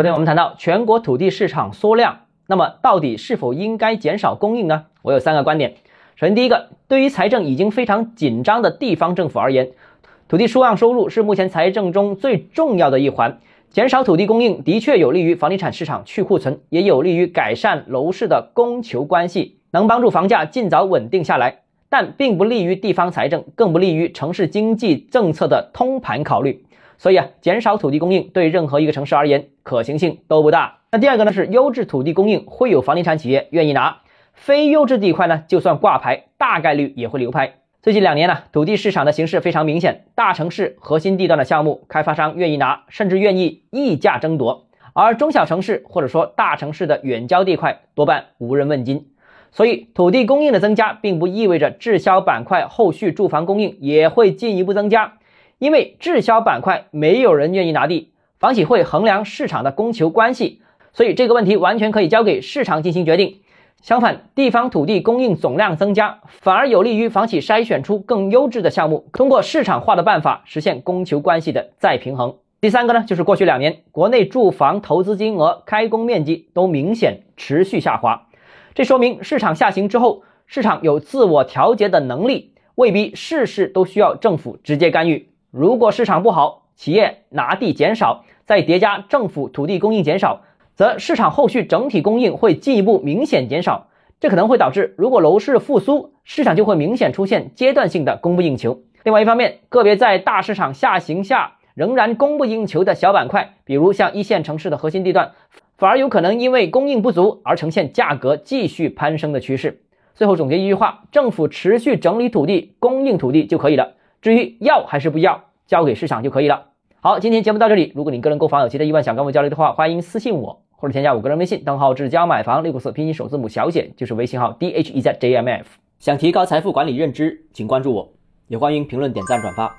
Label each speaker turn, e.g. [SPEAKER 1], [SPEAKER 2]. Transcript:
[SPEAKER 1] 昨天我们谈到全国土地市场缩量，那么到底是否应该减少供应呢？我有三个观点。首先，第一个，对于财政已经非常紧张的地方政府而言，土地出让收入是目前财政中最重要的一环。减少土地供应的确有利于房地产市场去库存，也有利于改善楼市的供求关系，能帮助房价尽早稳定下来。但并不利于地方财政，更不利于城市经济政策的通盘考虑。所以啊，减少土地供应对任何一个城市而言可行性都不大。那第二个呢，是优质土地供应会有房地产企业愿意拿，非优质地块呢，就算挂牌，大概率也会流拍。最近两年呢，土地市场的形势非常明显，大城市核心地段的项目，开发商愿意拿，甚至愿意溢价争夺；而中小城市或者说大城市的远郊地块，多半无人问津。所以，土地供应的增加，并不意味着滞销板块后续住房供应也会进一步增加。因为滞销板块没有人愿意拿地，房企会衡量市场的供求关系，所以这个问题完全可以交给市场进行决定。相反，地方土地供应总量增加，反而有利于房企筛选出更优质的项目，通过市场化的办法实现供求关系的再平衡。第三个呢，就是过去两年国内住房投资金额、开工面积都明显持续下滑，这说明市场下行之后，市场有自我调节的能力，未必事事都需要政府直接干预。如果市场不好，企业拿地减少，再叠加政府土地供应减少，则市场后续整体供应会进一步明显减少。这可能会导致，如果楼市复苏，市场就会明显出现阶段性的供不应求。另外一方面，个别在大市场下行下仍然供不应求的小板块，比如像一线城市的核心地段，反而有可能因为供应不足而呈现价格继续攀升的趋势。最后总结一句话：政府持续整理土地、供应土地就可以了。至于要还是不要，交给市场就可以了。好，今天节目到这里。如果你个人购房有其他疑问想跟我交流的话，欢迎私信我或者添加我个人微信，账号智交买房六个字拼音首字母小写就是微信号 d h e z j m f。想提高财富管理认知，请关注我，也欢迎评论、点赞、转发。